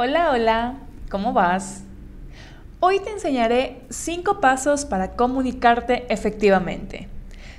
Hola, hola, ¿cómo vas? Hoy te enseñaré 5 pasos para comunicarte efectivamente.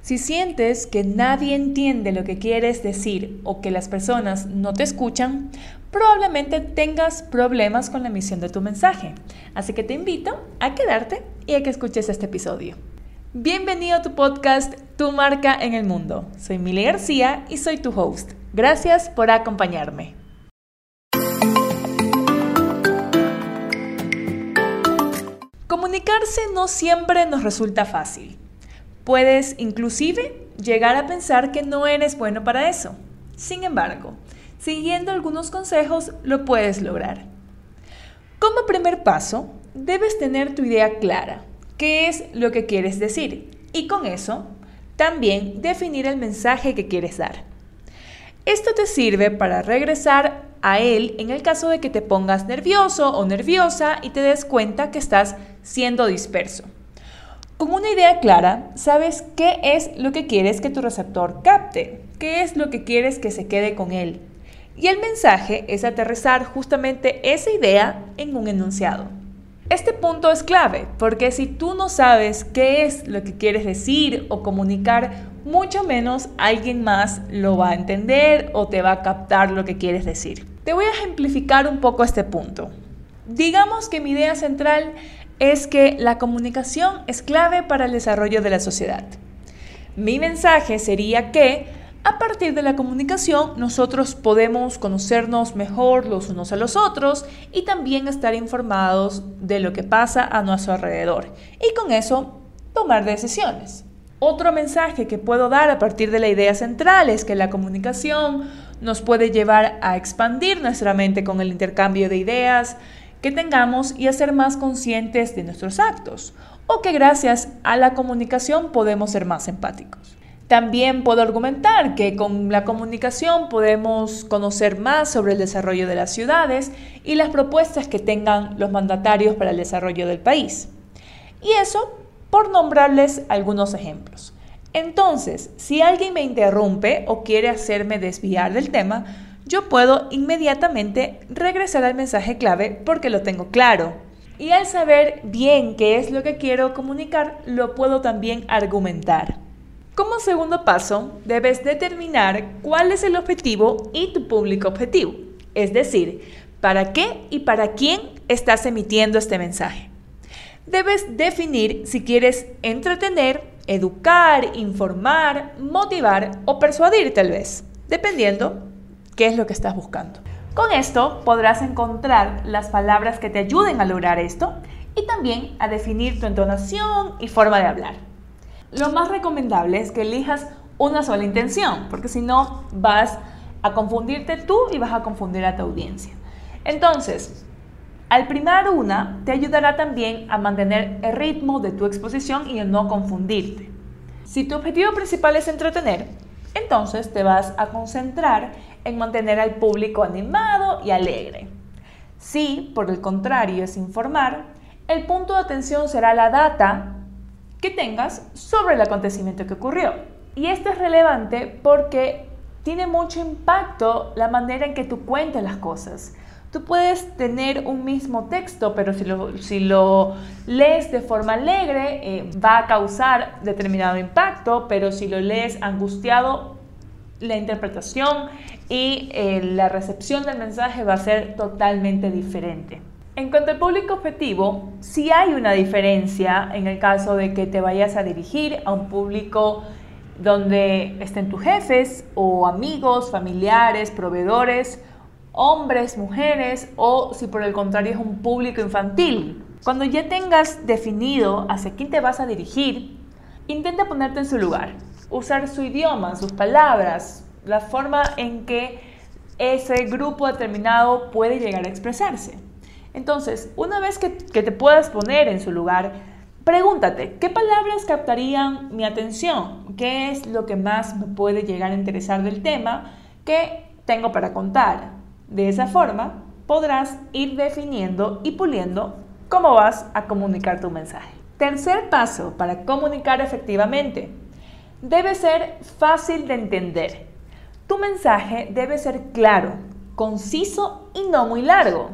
Si sientes que nadie entiende lo que quieres decir o que las personas no te escuchan, probablemente tengas problemas con la emisión de tu mensaje. Así que te invito a quedarte y a que escuches este episodio. Bienvenido a tu podcast Tu marca en el mundo. Soy Mili García y soy tu host. Gracias por acompañarme. Comunicarse no siempre nos resulta fácil. Puedes inclusive llegar a pensar que no eres bueno para eso. Sin embargo, siguiendo algunos consejos lo puedes lograr. Como primer paso, debes tener tu idea clara, qué es lo que quieres decir, y con eso también definir el mensaje que quieres dar. Esto te sirve para regresar a él en el caso de que te pongas nervioso o nerviosa y te des cuenta que estás siendo disperso. Con una idea clara, sabes qué es lo que quieres que tu receptor capte, qué es lo que quieres que se quede con él. Y el mensaje es aterrizar justamente esa idea en un enunciado. Este punto es clave porque si tú no sabes qué es lo que quieres decir o comunicar, mucho menos alguien más lo va a entender o te va a captar lo que quieres decir. Te voy a ejemplificar un poco este punto. Digamos que mi idea central es que la comunicación es clave para el desarrollo de la sociedad. Mi mensaje sería que a partir de la comunicación nosotros podemos conocernos mejor los unos a los otros y también estar informados de lo que pasa a nuestro alrededor y con eso tomar decisiones. Otro mensaje que puedo dar a partir de la idea central es que la comunicación nos puede llevar a expandir nuestra mente con el intercambio de ideas que tengamos y a ser más conscientes de nuestros actos, o que gracias a la comunicación podemos ser más empáticos. También puedo argumentar que con la comunicación podemos conocer más sobre el desarrollo de las ciudades y las propuestas que tengan los mandatarios para el desarrollo del país. Y eso por nombrarles algunos ejemplos. Entonces, si alguien me interrumpe o quiere hacerme desviar del tema, yo puedo inmediatamente regresar al mensaje clave porque lo tengo claro. Y al saber bien qué es lo que quiero comunicar, lo puedo también argumentar. Como segundo paso, debes determinar cuál es el objetivo y tu público objetivo, es decir, para qué y para quién estás emitiendo este mensaje. Debes definir si quieres entretener, educar, informar, motivar o persuadir tal vez, dependiendo qué es lo que estás buscando. Con esto podrás encontrar las palabras que te ayuden a lograr esto y también a definir tu entonación y forma de hablar. Lo más recomendable es que elijas una sola intención, porque si no vas a confundirte tú y vas a confundir a tu audiencia. Entonces, al primar una, te ayudará también a mantener el ritmo de tu exposición y a no confundirte. Si tu objetivo principal es entretener, entonces te vas a concentrar en mantener al público animado y alegre. Si, por el contrario, es informar, el punto de atención será la data que tengas sobre el acontecimiento que ocurrió. Y esto es relevante porque tiene mucho impacto la manera en que tú cuentas las cosas. Tú puedes tener un mismo texto, pero si lo, si lo lees de forma alegre, eh, va a causar determinado impacto, pero si lo lees angustiado, la interpretación y eh, la recepción del mensaje va a ser totalmente diferente. En cuanto al público objetivo, sí hay una diferencia en el caso de que te vayas a dirigir a un público donde estén tus jefes o amigos, familiares, proveedores, hombres, mujeres o si por el contrario es un público infantil. Cuando ya tengas definido hacia quién te vas a dirigir, intenta ponerte en su lugar, usar su idioma, sus palabras, la forma en que ese grupo determinado puede llegar a expresarse. Entonces, una vez que, te puedas poner en su lugar, pregúntate, ¿qué palabras captarían mi atención? ¿Qué es lo que más me puede llegar a interesar del tema que tengo para contar? De esa forma, podrás ir definiendo y puliendo cómo vas a comunicar tu mensaje. Tercer paso para comunicar efectivamente. Debe ser fácil de entender. Tu mensaje debe ser claro, conciso y no muy largo.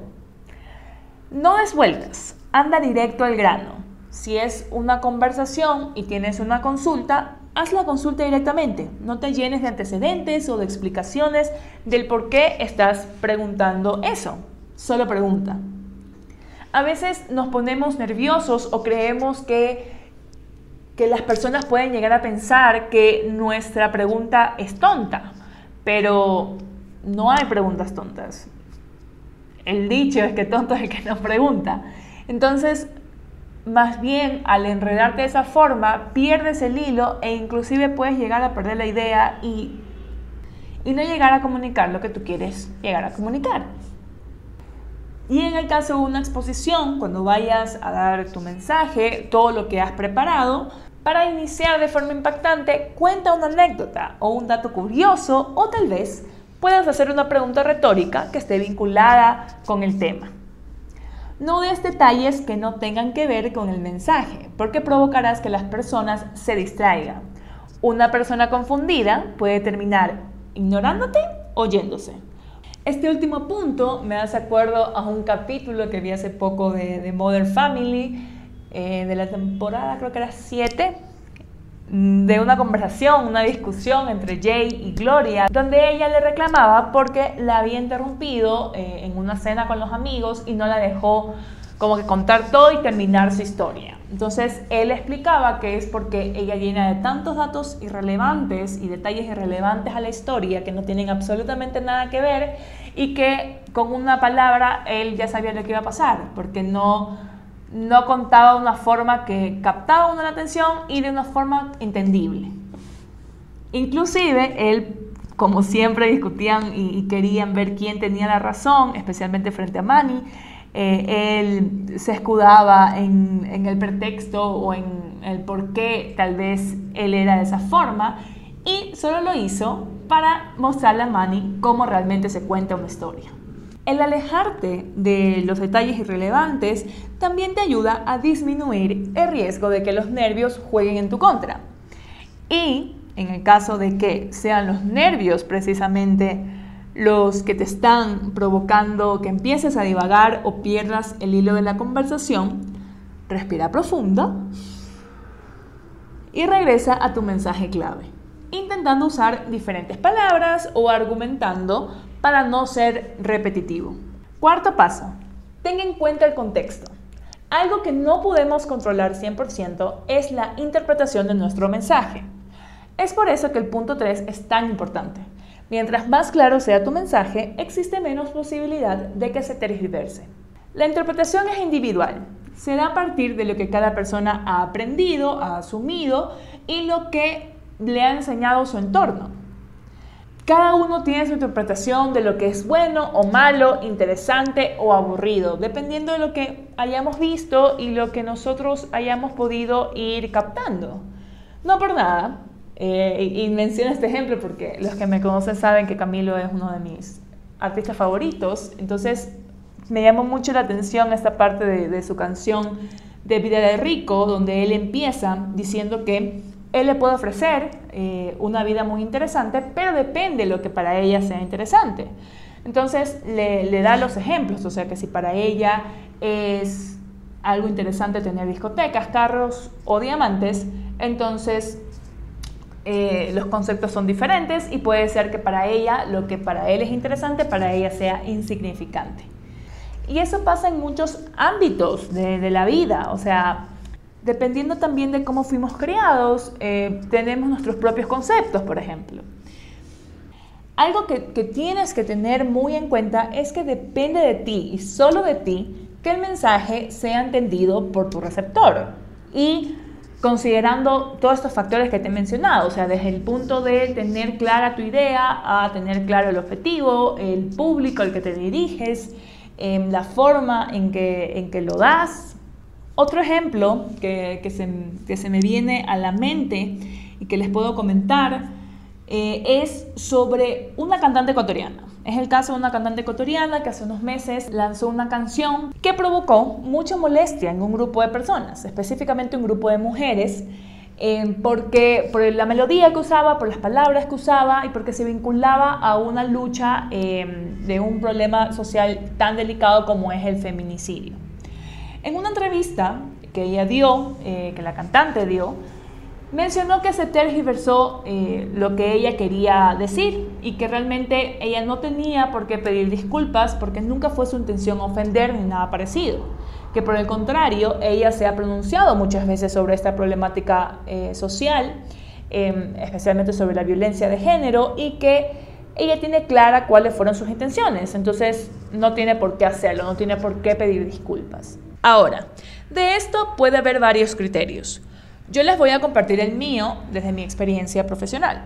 No des vueltas, anda directo al grano. Si es una conversación y tienes una consulta, haz la consulta directamente. No te llenes de antecedentes o de explicaciones del por qué estás preguntando eso. Solo pregunta. A veces nos ponemos nerviosos o creemos que, que las personas pueden llegar a pensar que nuestra pregunta es tonta, pero no hay preguntas tontas. El dicho es que tonto es el que nos pregunta. Entonces, más bien al enredarte de esa forma, pierdes el hilo e inclusive puedes llegar a perder la idea y, y no llegar a comunicar lo que tú quieres llegar a comunicar. Y en el caso de una exposición, cuando vayas a dar tu mensaje, todo lo que has preparado, para iniciar de forma impactante, cuenta una anécdota o un dato curioso o tal vez puedas hacer una pregunta retórica que esté vinculada con el tema. No des detalles que no tengan que ver con el mensaje, porque provocarás que las personas se distraigan. Una persona confundida puede terminar ignorándote o yéndose. Este último punto me hace acuerdo a un capítulo que vi hace poco de, de Modern Family, eh, de la temporada creo que era 7, de una conversación, una discusión entre Jay y Gloria, donde ella le reclamaba porque la había interrumpido eh, en una cena con los amigos y no la dejó como que contar todo y terminar su historia. Entonces él explicaba que es porque ella llena de tantos datos irrelevantes y detalles irrelevantes a la historia que no tienen absolutamente nada que ver y que con una palabra él ya sabía lo que iba a pasar, porque no no contaba de una forma que captaba una la atención y de una forma entendible. Inclusive, él, como siempre discutían y, querían ver quién tenía la razón, especialmente frente a Manny, eh, él se escudaba en, en, el pretexto o en el por qué tal vez él era de esa forma y solo lo hizo para mostrarle a Manny cómo realmente se cuenta una historia. El alejarte de los detalles irrelevantes también te ayuda a disminuir el riesgo de que los nervios jueguen en tu contra. Y en el caso de que sean los nervios precisamente los que te están provocando que empieces a divagar o pierdas el hilo de la conversación, respira profundo y regresa a tu mensaje clave, intentando usar diferentes palabras o argumentando para no ser repetitivo. Cuarto paso, tenga en cuenta el contexto. Algo que no podemos controlar 100% es la interpretación de nuestro mensaje. Es por eso que el punto 3 es tan importante. Mientras más claro sea tu mensaje, existe menos posibilidad de que se tergiverse. La interpretación es individual. Se da a partir de lo que cada persona ha aprendido, ha asumido y lo que le ha enseñado su entorno. Cada uno tiene su interpretación de lo que es bueno o malo, interesante o aburrido, dependiendo de lo que hayamos visto y lo que nosotros hayamos podido ir captando. No por nada, eh, y menciono este ejemplo porque los que me conocen saben que Camilo es uno de mis artistas favoritos, entonces me llamó mucho la atención esta parte de, de su canción de Vida de Rico, donde él empieza diciendo que él le puede ofrecer eh, una vida muy interesante, pero depende de lo que para ella sea interesante. Entonces le, da los ejemplos, o sea que si para ella es algo interesante tener discotecas, carros o diamantes, entonces eh, los conceptos son diferentes y puede ser que para ella lo que para él es interesante, para ella sea insignificante. Y eso pasa en muchos ámbitos de, de la vida, o sea, dependiendo también de cómo fuimos criados, eh, tenemos nuestros propios conceptos, por ejemplo. Algo que, tienes que tener muy en cuenta es que depende de ti y solo de ti que el mensaje sea entendido por tu receptor. Y considerando todos estos factores que te he mencionado, o sea, desde el punto de tener clara tu idea, a tener claro el objetivo, el público al que te diriges, em, la forma en que, en que lo das, otro ejemplo que, se, me viene a la mente y que les puedo comentar eh, es sobre una cantante ecuatoriana. Es el caso de una cantante ecuatoriana que hace unos meses lanzó una canción que provocó mucha molestia en un grupo de personas, específicamente un grupo de mujeres eh, porque, por la melodía que usaba, por las palabras que usaba y porque se vinculaba a una lucha eh, de un problema social tan delicado como es el feminicidio. En una entrevista que ella dio, eh, que la cantante dio, mencionó que se tergiversó lo que ella quería decir y que realmente ella no tenía por qué pedir disculpas porque nunca fue su intención ofender ni nada parecido que por el contrario, ella se ha pronunciado muchas veces sobre esta problemática eh, social, em, especialmente sobre la violencia de género, y que ella tiene clara cuáles fueron sus intenciones, entonces no tiene por qué hacerlo, no tiene por qué pedir disculpas. Ahora, de esto puede haber varios criterios. Yo les voy a compartir el mío desde mi experiencia profesional.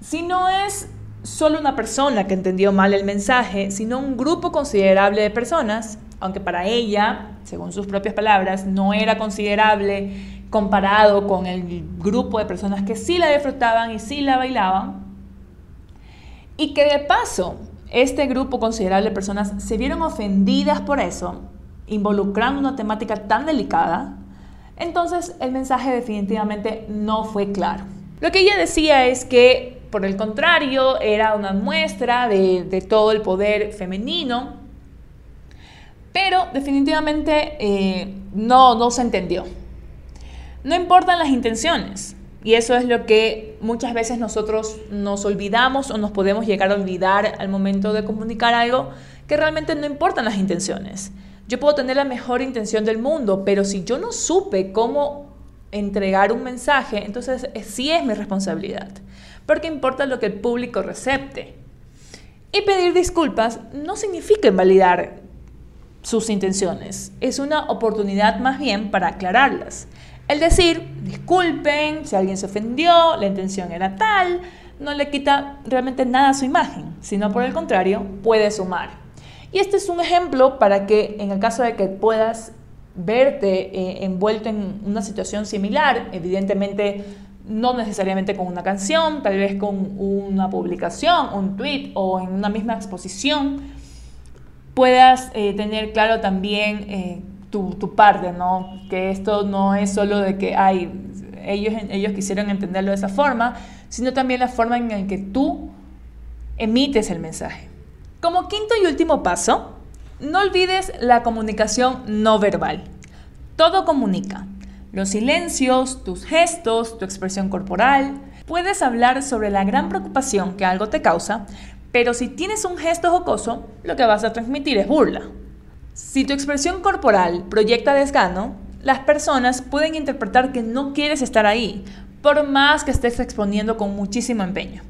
Si no es solo una persona que entendió mal el mensaje, sino un grupo considerable de personas, aunque para ella, según sus propias palabras, no era considerable comparado con el grupo de personas que sí la disfrutaban y sí la bailaban, y que de paso este grupo considerable de personas se vieron ofendidas por eso, involucrando una temática tan delicada, entonces el mensaje definitivamente no fue claro. Lo que ella decía es que, por el contrario, era una muestra de, todo el poder femenino pero definitivamente eh, no, no se entendió. No importan las intenciones. Y eso es lo que muchas veces nosotros nos olvidamos o nos podemos llegar a olvidar al momento de comunicar algo que realmente no importan las intenciones. Yo puedo tener la mejor intención del mundo, pero si yo no supe cómo entregar un mensaje, entonces sí es mi responsabilidad, porque importa lo que el público recepte. Y pedir disculpas no significa invalidar sus intenciones. Es una oportunidad más bien para aclararlas. El decir, disculpen si alguien se ofendió, la intención era tal, no le quita realmente nada a su imagen, sino por el contrario, puede sumar. Y este es un ejemplo para que en el caso de que puedas verte eh, envuelto en una situación similar, evidentemente no necesariamente con una canción, tal vez con una publicación, un tweet o en una misma exposición, puedas eh, tener claro también eh, tu, tu, parte, ¿no? Que esto no es solo de que hay, ellos, ellos quisieron entenderlo de esa forma, sino también la forma en la que tú emites el mensaje. Como quinto y último paso, no olvides la comunicación no verbal. Todo comunica. Los silencios, tus gestos, tu expresión corporal. Puedes hablar sobre la gran preocupación que algo te causa, pero si tienes un gesto jocoso, lo que vas a transmitir es burla. Si tu expresión corporal proyecta desgano, las personas pueden interpretar que no quieres estar ahí, por más que estés exponiendo con muchísimo empeño.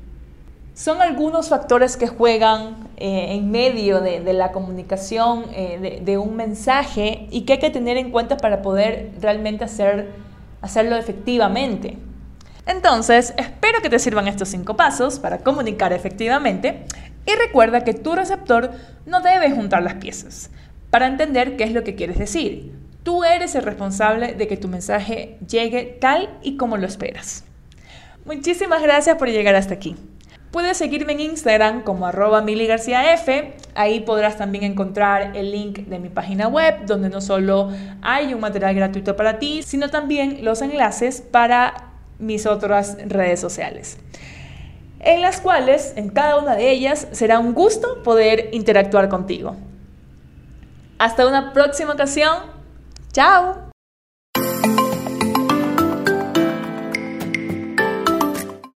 Son algunos factores que juegan eh, en medio de, la comunicación eh, de, un mensaje y que hay que tener en cuenta para poder realmente hacer, hacerlo efectivamente. Entonces, espero que te sirvan estos cinco pasos para comunicar efectivamente y recuerda que tu receptor no debe juntar las piezas para entender qué es lo que quieres decir. Tú eres el responsable de que tu mensaje llegue tal y como lo esperas. Muchísimas gracias por llegar hasta aquí. Puedes seguirme en Instagram como arroba miligarciaf. Ahí podrás también encontrar el link de mi página web, donde no solo hay un material gratuito para ti, sino también los enlaces para mis otras redes sociales, en las cuales en cada una de ellas será un gusto poder interactuar contigo. Hasta una próxima ocasión. Chao.